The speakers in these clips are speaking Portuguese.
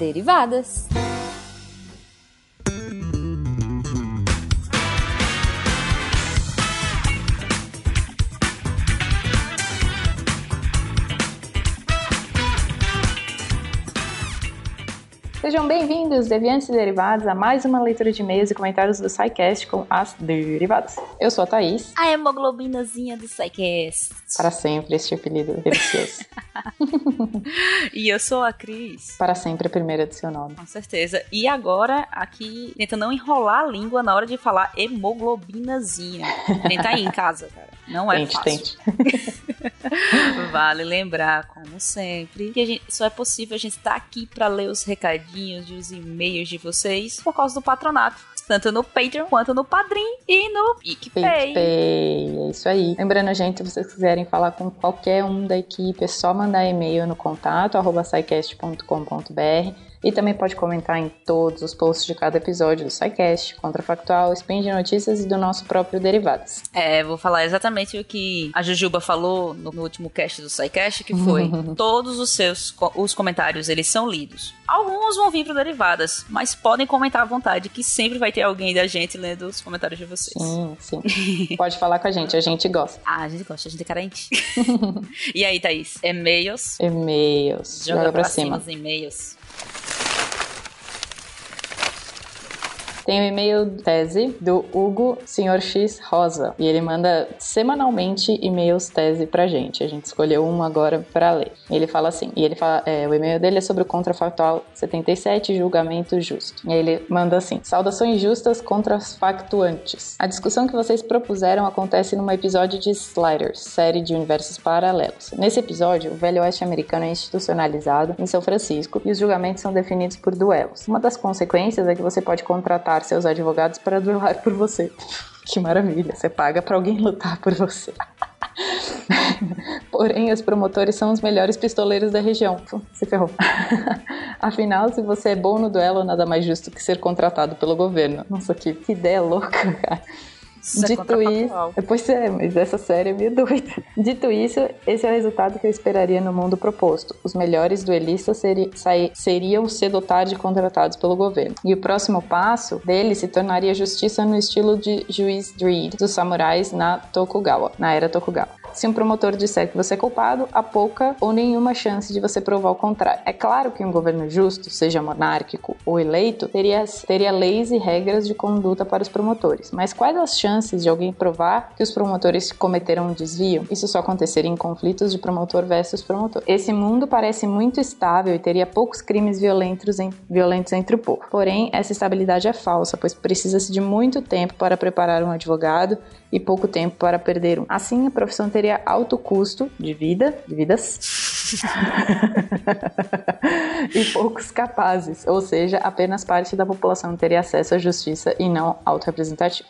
Derivadas. Sejam bem-vindos, deviantes e derivados, a mais uma leitura de e-mails e comentários do SciCast com as derivadas. Eu sou a Thaís. A hemoglobinazinha do SciCast. Para sempre, este apelido delicioso. e eu sou a Cris. Para sempre, a primeira do seu nome. Com certeza. E agora, aqui, tenta não enrolar a língua na hora de falar hemoglobinazinha. Tenta aí em casa, cara. Não é tente, fácil. Tente. vale lembrar, como sempre, que gente, só é possível a gente estar aqui para ler os recadinhos e os e-mails de vocês por causa do patronato tanto no Patreon quanto no Padrim e no PicPay. PicPay, é isso aí. Lembrando, gente, se vocês quiserem falar com qualquer um da equipe, é só mandar e-mail no contato arroba e também pode comentar em todos os posts de cada episódio do SciCast, Contrafactual, Spin de Notícias e do nosso próprio Derivados. É, vou falar exatamente o que a Jujuba falou no, último cast do SciCast, que foi todos os seus os comentários, eles são lidos. Alguns vão vir pro Derivadas, mas podem comentar à vontade, que sempre vai ter alguém da gente lendo os comentários de vocês. Sim, sim. pode falar com a gente, a gente gosta. Ah, a gente gosta, a gente é carente. e aí, Thaís? E-mails? E-mails. Joga, Joga pra, pra cima os e-mails. Tem o e-mail tese do Hugo Sr. X Rosa e ele manda semanalmente e-mails tese pra gente. A gente escolheu um agora para ler. Ele fala assim, e ele fala, é, o e-mail dele é sobre o contrafactual 77, julgamento justo. E ele manda assim: Saudações justas contra os factuantes. A discussão que vocês propuseram acontece num episódio de Sliders, série de universos paralelos. Nesse episódio, o velho oeste americano é institucionalizado em São Francisco e os julgamentos são definidos por duelos. Uma das consequências é que você pode contratar seus advogados para duelar por você. Que maravilha, você paga para alguém lutar por você. Porém, os promotores são os melhores pistoleiros da região. Se ferrou. Afinal, se você é bom no duelo, nada mais justo que ser contratado pelo governo. Nossa, que, que ideia louca, cara. Isso é Dito é isso, pois é, mas essa série é meio doida. Dito isso, esse é o resultado que eu esperaria no mundo proposto. Os melhores duelistas seri seriam cedo ou tarde contratados pelo governo. E o próximo passo dele se tornaria justiça no estilo de juiz Dredd dos samurais na Tokugawa, na era Tokugawa. Se um promotor disser que você é culpado, há pouca ou nenhuma chance de você provar o contrário. É claro que um governo justo, seja monárquico ou eleito, teria, teria leis e regras de conduta para os promotores. Mas quais as chances de alguém provar que os promotores cometeram um desvio? Isso só aconteceria em conflitos de promotor versus promotor. Esse mundo parece muito estável e teria poucos crimes violentos, em, violentos entre o povo. Porém, essa estabilidade é falsa, pois precisa-se de muito tempo para preparar um advogado e pouco tempo para perder um. Assim, a profissão teria alto custo de vida, de vidas, e poucos capazes, ou seja, apenas parte da população teria acesso à justiça e não autorrepresentativo.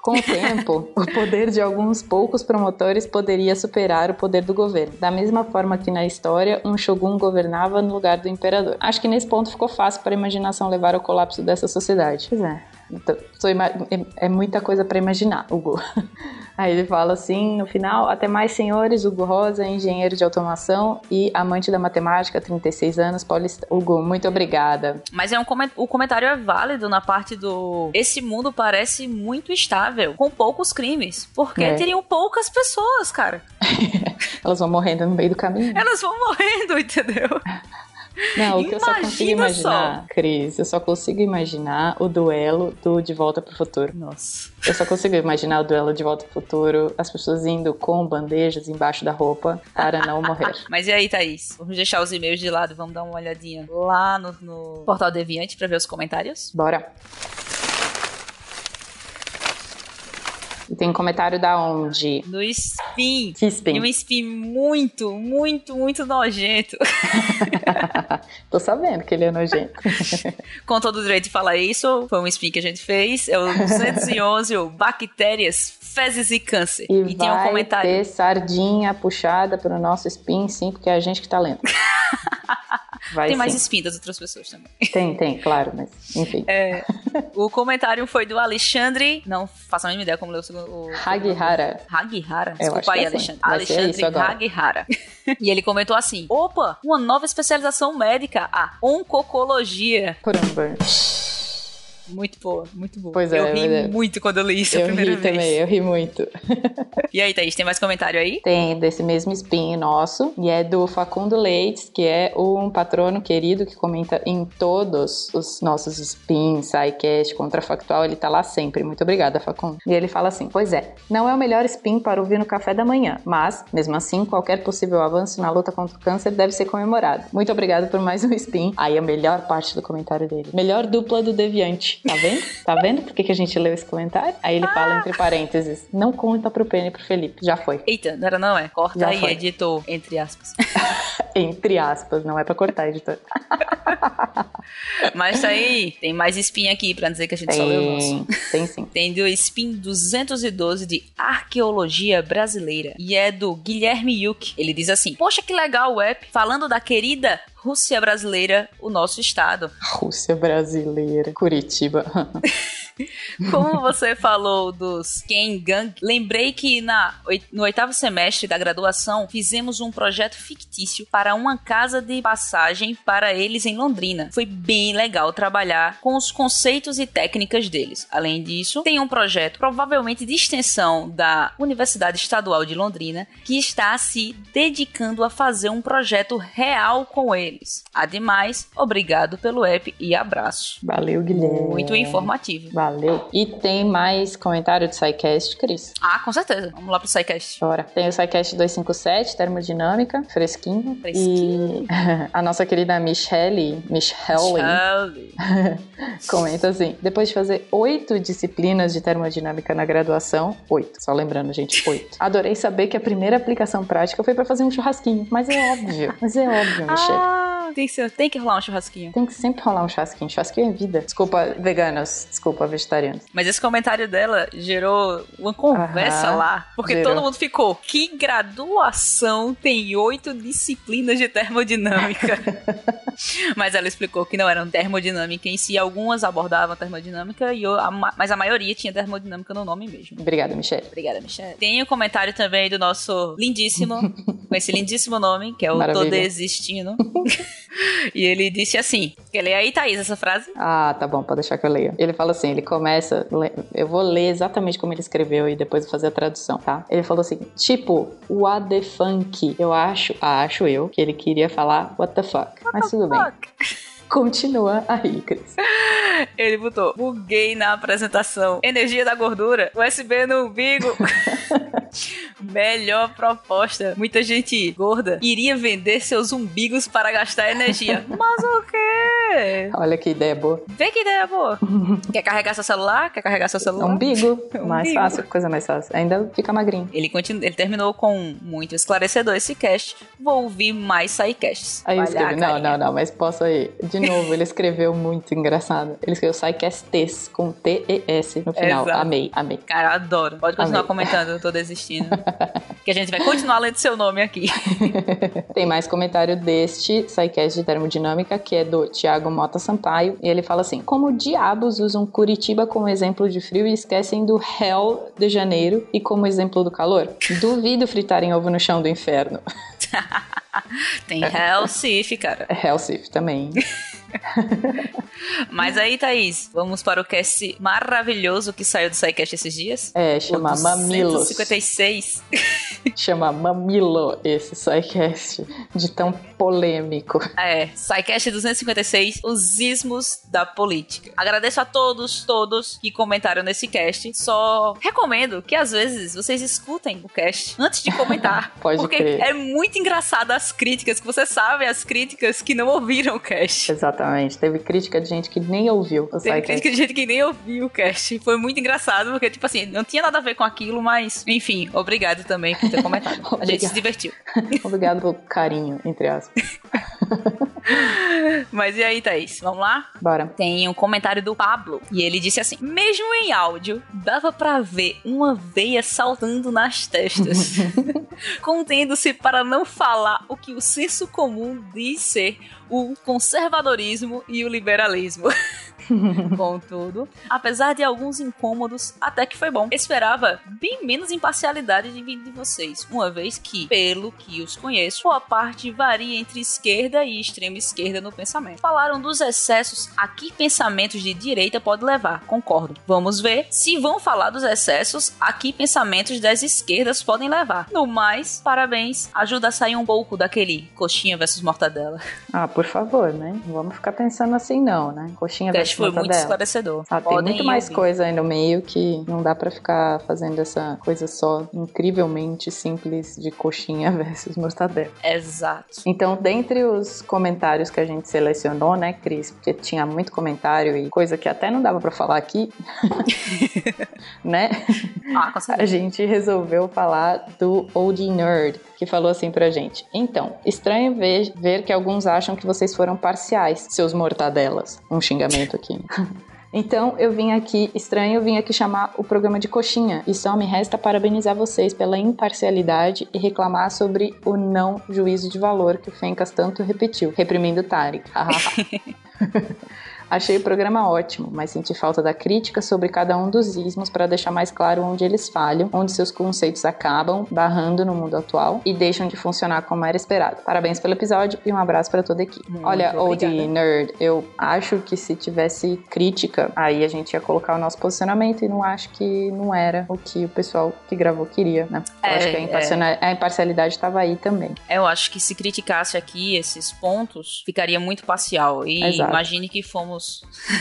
Com o tempo, o poder de alguns poucos promotores poderia superar o poder do governo. Da mesma forma que na história, um shogun governava no lugar do imperador. Acho que nesse ponto ficou fácil para a imaginação levar ao colapso dessa sociedade. Pois é. Então, é, é muita coisa para imaginar, Hugo. Aí ele fala assim, no final, até mais senhores, Hugo Rosa, engenheiro de automação e amante da matemática, 36 anos, paulista. Hugo, muito obrigada. Mas é um o comentário é válido na parte do esse mundo parece muito estável, com poucos crimes, porque é. teriam poucas pessoas, cara. Elas vão morrendo no meio do caminho. Elas vão morrendo, entendeu? Não, o que eu só consigo imaginar, só. Cris, eu só consigo imaginar o duelo do De Volta pro Futuro. Nossa. Eu só consigo imaginar o duelo de Volta pro Futuro, as pessoas indo com bandejas embaixo da roupa para não morrer. Mas e aí, Thaís? Vamos deixar os e-mails de lado, vamos dar uma olhadinha lá no, no Portal Deviante para ver os comentários? Bora. E tem comentário da onde? Do Spin. Que Spin? E um Spin muito, muito, muito nojento. Tô sabendo que ele é nojento. Com todo o direito de falar isso, foi um Spin que a gente fez. É o 211, o Bactérias, Fezes e Câncer. E, e tem um comentário. ter sardinha puxada pro nosso Spin, sim, porque é a gente que tá lendo. Vai tem mais sim. spin das outras pessoas também. Tem, tem, claro, mas enfim. É, o comentário foi do Alexandre. Não faço a mínima ideia como leu o segundo. o- Hagihara. Hagihara? Desculpa aí, é assim. Alexandre. Ser Alexandre. Hagihara. e ele comentou assim: opa, uma nova especialização médica, a oncocologia. Caramba. Muito boa, muito boa. Pois é, eu ri pois é. muito quando eu li isso a Eu primeira ri vez. também, eu ri muito. E aí, Thaís, tem mais comentário aí? Tem desse mesmo spin nosso, e é do Facundo Leites, que é um patrono querido que comenta em todos os nossos spins, SciCast, Contrafactual, ele tá lá sempre. Muito obrigada, Facundo. E ele fala assim: Pois é, não é o melhor spin para ouvir no café da manhã, mas, mesmo assim, qualquer possível avanço na luta contra o câncer deve ser comemorado. Muito obrigado por mais um spin. Aí a melhor parte do comentário dele. Melhor dupla do Deviante. Tá vendo? Tá vendo por que, que a gente leu esse comentário? Aí ele fala entre parênteses: Não conta pro Penny e pro Felipe. Já foi. Eita, não era não, é? Corta Já aí, foi. editor, entre aspas. Entre aspas, não é pra cortar, editor. Mas aí, tem mais spin aqui pra dizer que a gente só leu o nosso. Tem, tem sim. Tem do Spin 212 de Arqueologia Brasileira. E é do Guilherme Yuk. Ele diz assim: Poxa, que legal o app falando da querida Rússia brasileira, o nosso estado. Rússia brasileira, Curitiba. Como você falou dos Kengang, lembrei que na, no oitavo semestre da graduação fizemos um projeto fictício para uma casa de passagem para eles em Londrina. Foi bem legal trabalhar com os conceitos e técnicas deles. Além disso, tem um projeto provavelmente de extensão da Universidade Estadual de Londrina que está se dedicando a fazer um projeto real com eles. Ademais, obrigado pelo app e abraço. Valeu, Guilherme. Muito informativo. Valeu. E tem mais comentário do SciCast, Cris? Ah, com certeza. Vamos lá pro SciCast. Bora. Tem o SciCast 257, termodinâmica, fresquinho. Fresquinho. E a nossa querida Michelle, Michelle, Charlie. comenta assim: depois de fazer oito disciplinas de termodinâmica na graduação, oito, só lembrando, gente, oito. Adorei saber que a primeira aplicação prática foi pra fazer um churrasquinho. Mas é óbvio. Mas é óbvio, Michelle. Ah, tem que, tem que rolar um churrasquinho. Tem que sempre rolar um churrasquinho. Churrasquinho é vida. Desculpa, veganos. Desculpa, vegetarianos. Mas esse comentário dela gerou uma conversa Aham, lá. Porque gerou. todo mundo ficou. Que graduação tem oito disciplinas de termodinâmica? mas ela explicou que não eram termodinâmica em si. Algumas abordavam termodinâmica, e o- a ma- mas a maioria tinha termodinâmica no nome mesmo. Obrigada, Michelle. Obrigada, Michelle. Tem um comentário também do nosso lindíssimo, com esse lindíssimo nome, que é o Maravilha. Tô Desistindo. e ele disse assim: Quer ler aí, Thaís, essa frase? Ah, tá bom, pode deixar que eu leio. Ele fala assim, ele começa, eu vou ler exatamente como ele escreveu e depois vou fazer a tradução, tá? Ele falou assim, tipo, what the funk. Eu acho, acho eu, que ele queria falar what the fuck. Mas tudo bem. Continua aí, Cris. Ele botou: buguei na apresentação. Energia da gordura, USB no umbigo. Melhor proposta. Muita gente gorda iria vender seus umbigos para gastar energia. Mas o quê? Olha que ideia boa. Vê que ideia boa. Quer carregar seu celular? Quer carregar seu celular? Umbigo, mais Umbigo. fácil, coisa mais fácil. Ainda fica magrinho. Ele, continu... ele terminou com muito esclarecedor esse cast. Vou ouvir mais sidecasts. Aí eu escrevi, não, não, não, mas posso aí. De novo, ele escreveu muito engraçado. Ele escreveu SciCast com T-E-S no final. Exato. Amei, amei. Cara, adoro. Pode continuar Amei. comentando, eu tô desistindo. que a gente vai continuar lendo seu nome aqui. Tem mais comentário deste SciCast de termodinâmica, que é do Thiago Mota Sampaio, e ele fala assim: Como diabos usam Curitiba como exemplo de frio e esquecem do Hell de Janeiro e como exemplo do calor? Duvido fritarem ovo no chão do inferno. Tem Hellsif, cara. Hellsif também. Mas aí, Thaís, vamos para o cast maravilhoso que saiu do SciCast esses dias. É, chama O Mamilos. 256. Chama Mamilo esse SciCast de tão polêmico. É, SciCast 256, os ismos da política. Agradeço a todos, todos que comentaram nesse cast. Só recomendo que às vezes vocês escutem o cast antes de comentar. Pode porque crer. é muito engraçado as críticas, que você sabe as críticas que não ouviram o cast. Exatamente. Teve crítica de gente que nem ouviu o Teve crítica de gente que nem ouviu o cast. Foi muito engraçado, porque, tipo assim, não tinha nada a ver com aquilo, mas, enfim, obrigado também por ter comentado. A gente se divertiu. Obrigado pelo carinho, entre aspas. Mas e aí, Thaís? Vamos lá? Bora. Tem um comentário do Pablo e ele disse assim: Mesmo em áudio, dava para ver uma veia saltando nas testas, contendo-se para não falar o que o senso comum diz ser o conservadorismo e o liberalismo. Contudo, apesar de alguns incômodos, até que foi bom. Esperava bem menos imparcialidade de vindo de vocês, uma vez que, pelo que os conheço, a parte varia entre esquerda e extrema esquerda no pensamento. Falaram dos excessos a que pensamentos de direita pode levar, concordo. Vamos ver se vão falar dos excessos a que pensamentos das esquerdas podem levar. No mais, parabéns, ajuda a sair um pouco daquele coxinha versus mortadela. Ah, por favor, né? Vamos ficar pensando assim não, né? Coxinha versus foi muito esclarecedor. Ah, tem muito mais ouvir. coisa aí no meio que não dá para ficar fazendo essa coisa só incrivelmente simples de coxinha versus mortadela. Exato. Então, dentre os comentários que a gente selecionou, né, Cris, porque tinha muito comentário e coisa que até não dava para falar aqui, né? Ah, a gente resolveu falar do Old Nerd, que falou assim pra gente: Então, estranho ver, ver que alguns acham que vocês foram parciais, seus mortadelas. Um xingamento aqui. Então eu vim aqui, estranho, eu vim aqui chamar o programa de coxinha. E só me resta parabenizar vocês pela imparcialidade e reclamar sobre o não juízo de valor que o Fencas tanto repetiu, reprimindo Tarek. Achei o programa ótimo, mas senti falta da crítica sobre cada um dos ismos para deixar mais claro onde eles falham, onde seus conceitos acabam barrando no mundo atual e deixam de funcionar como era esperado. Parabéns pelo episódio e um abraço para toda a equipe. Muito Olha, Old Nerd, eu acho que se tivesse crítica, aí a gente ia colocar o nosso posicionamento e não acho que não era o que o pessoal que gravou queria, né? Eu é, acho que a, é. a imparcialidade estava aí também. Eu acho que se criticasse aqui esses pontos, ficaria muito parcial. E Exato. imagine que fomos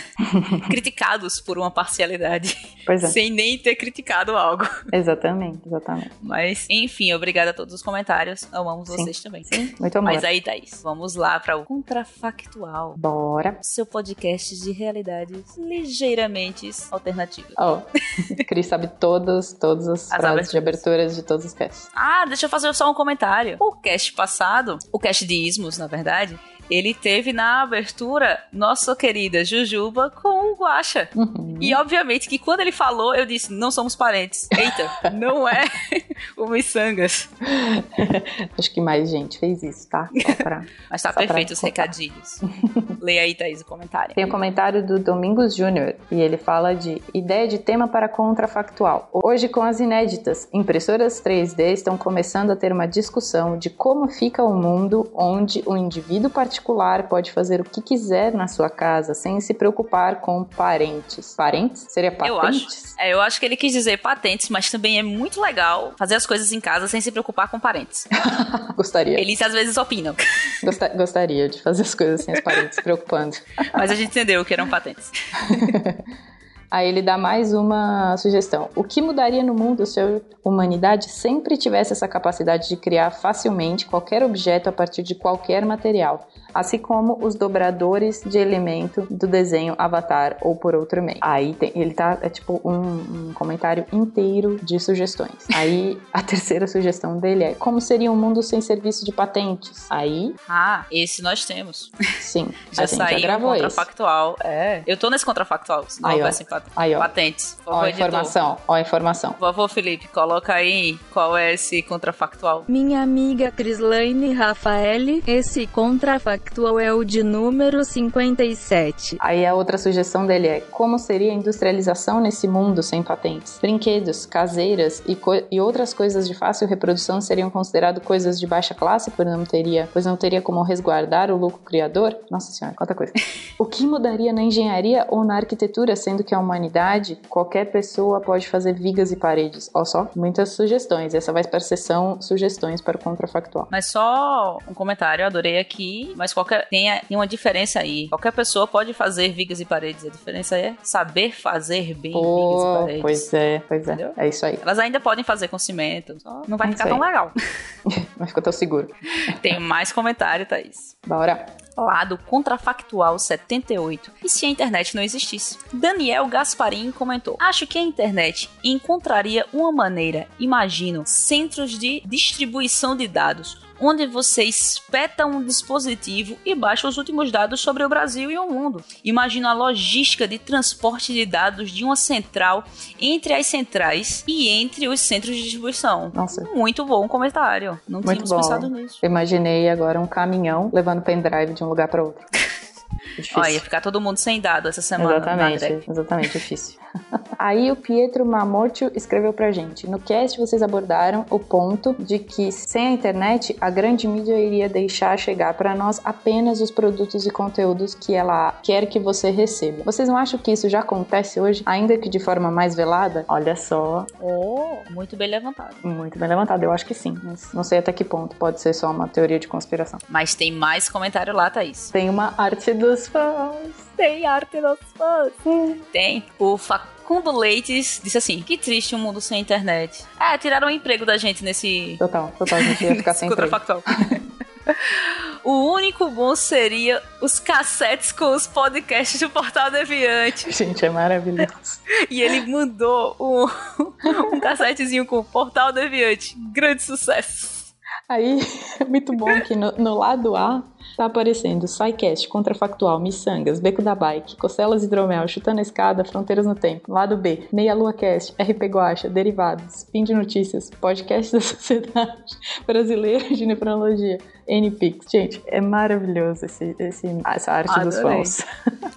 criticados por uma parcialidade. É. Sem nem ter criticado algo. Exatamente, exatamente. Mas, enfim, obrigada a todos os comentários. Amamos Sim. vocês também. Sim, muito amor. Mas aí, Thaís, vamos lá para o Contrafactual. Bora. Seu podcast de realidades ligeiramente alternativas. Ó, oh, Cris sabe todas, todas as, as frases de aberturas de todos os casts. Ah, deixa eu fazer só um comentário. O cast passado, o cast de ismos, na verdade, ele teve na abertura nossa querida Jujuba com o Guaxa. Uhum. E obviamente que quando ele falou, eu disse, não somos parentes. Eita, não é o Missangas. Acho que mais gente fez isso, tá? Pra, Mas tá perfeito os recadinhos. Leia aí, Thaís, o comentário. Tem o um comentário do Domingos Júnior e ele fala de ideia de tema para contrafactual. Hoje, com as inéditas impressoras 3D, estão começando a ter uma discussão de como fica o mundo onde o indivíduo particular particular pode fazer o que quiser na sua casa sem se preocupar com parentes. Parentes? Seria patentes? Eu acho, é, eu acho que ele quis dizer patentes, mas também é muito legal fazer as coisas em casa sem se preocupar com parentes. Gostaria. Eles às vezes opinam. Gostaria de fazer as coisas sem os parentes se preocupando. Mas a gente entendeu que eram patentes. Aí ele dá mais uma sugestão. O que mudaria no mundo se a humanidade sempre tivesse essa capacidade de criar facilmente qualquer objeto a partir de qualquer material? Assim como os dobradores de elemento do desenho Avatar ou por outro meio. Aí tem, ele tá, é tipo um, um comentário inteiro de sugestões. Aí a terceira sugestão dele é como seria um mundo sem serviço de patentes? Aí. Ah, esse nós temos. Sim, já a saiu já gravou um contrafactual. Esse. É. Eu tô nesse contrafactual, se não houvesse pat aí, ó. patentes. Ó a informação, ó a informação. Favor, Felipe, coloca aí qual é esse contrafactual. Minha amiga Crislaine Rafael, esse contrafactual Factual é o de número 57. Aí a outra sugestão dele é: como seria a industrialização nesse mundo sem patentes? Brinquedos, caseiras e, e outras coisas de fácil reprodução seriam consideradas coisas de baixa classe, pois não teria, pois não teria como resguardar o lucro criador? Nossa senhora, quanta coisa. o que mudaria na engenharia ou na arquitetura, sendo que a humanidade, qualquer pessoa pode fazer vigas e paredes? Olha só, muitas sugestões. Essa vai para a sessão sugestões para o contrafactual. Mas só um comentário, eu adorei aqui, mas qualquer tem, uma diferença aí. Qualquer pessoa pode fazer vigas e paredes. A diferença é saber fazer bem vigas e paredes. Pois é, pois é. Entendeu? É isso aí. Elas ainda podem fazer com cimento. não vai é ficar tão legal. Vai ficar tão seguro. Tem mais comentário, Thaís. Bora. lado contrafactual 78 e se a internet não existisse. Daniel Gasparin comentou: Acho que a internet encontraria uma maneira, imagino, centros de distribuição de dados onde você espeta um dispositivo e baixa os últimos dados sobre o Brasil e o mundo. Imagina a logística de transporte de dados de uma central entre as centrais e entre os centros de distribuição. Nossa. Muito bom comentário. Não Muito tínhamos bom. pensado nisso. Imaginei agora um caminhão levando pendrive de um lugar para outro. Difícil. Olha, ia ficar todo mundo sem dado essa semana. na Exatamente, exatamente, difícil. Aí o Pietro Mamotio escreveu pra gente. No cast vocês abordaram o ponto de que sem a internet a grande mídia iria deixar chegar pra nós apenas os produtos e conteúdos que ela quer que você receba. Vocês não acham que isso já acontece hoje, ainda que de forma mais velada? Olha só, Oh, muito bem levantado. muito bem levantado. Eu acho que sim, mas não sei até que ponto pode ser só uma teoria de conspiração. Mas tem mais comentário lá, Thaís. Tem uma arte dos fãs. Tem arte dos fãs. Tem. O Facundo Leites disse assim: Que triste um mundo sem internet. É, tiraram o emprego da gente nesse. Total, total, a gente ia ficar sem emprego. Contrafactual. O único bom seria os cassetes com os podcasts do Portal Deviante. Gente, é maravilhoso. E ele mandou um, um cassetezinho com o Portal Deviante. Grande sucesso. Aí, é muito bom que no, no lado A tá aparecendo SciCast, Contrafactual, Missangas, Beco da Bike, Costelas Hidromel, Chutando a Escada, Fronteiras no Tempo. Lado B, Meia Lua Cast, RP Guacha, Derivados, Spin de Notícias, Podcast da Sociedade Brasileira de Nefrologia, NPix. Gente, é maravilhoso esse, esse- essa arte dos Adorei. fãs.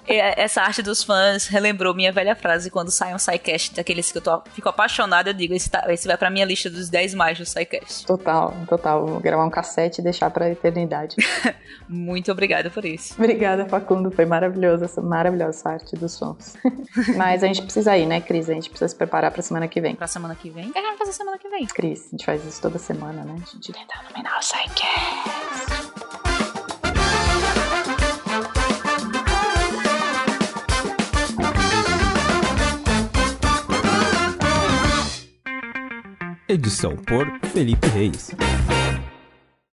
E Essa arte dos fãs relembrou minha velha frase quando sai um SciCast, daqueles que eu tô, fico apaixonada, eu digo, esse, tá- esse vai pra minha lista dos 10 mais do SciCast. Total, total. Vou gravar um cassete e deixar pra eternidade. Muito obrigada por isso. Obrigada, Facundo. Foi maravilhosa essa maravilhosa arte dos fãs. Mas a gente precisa ir, né, Cris? A gente precisa se preparar pra semana que vem. Pra semana que vem. O que a gente vai fazer semana que vem? Cris, a gente faz isso toda semana, né? A gente tenta dominar o Psycast. Edição por Felipe Reis.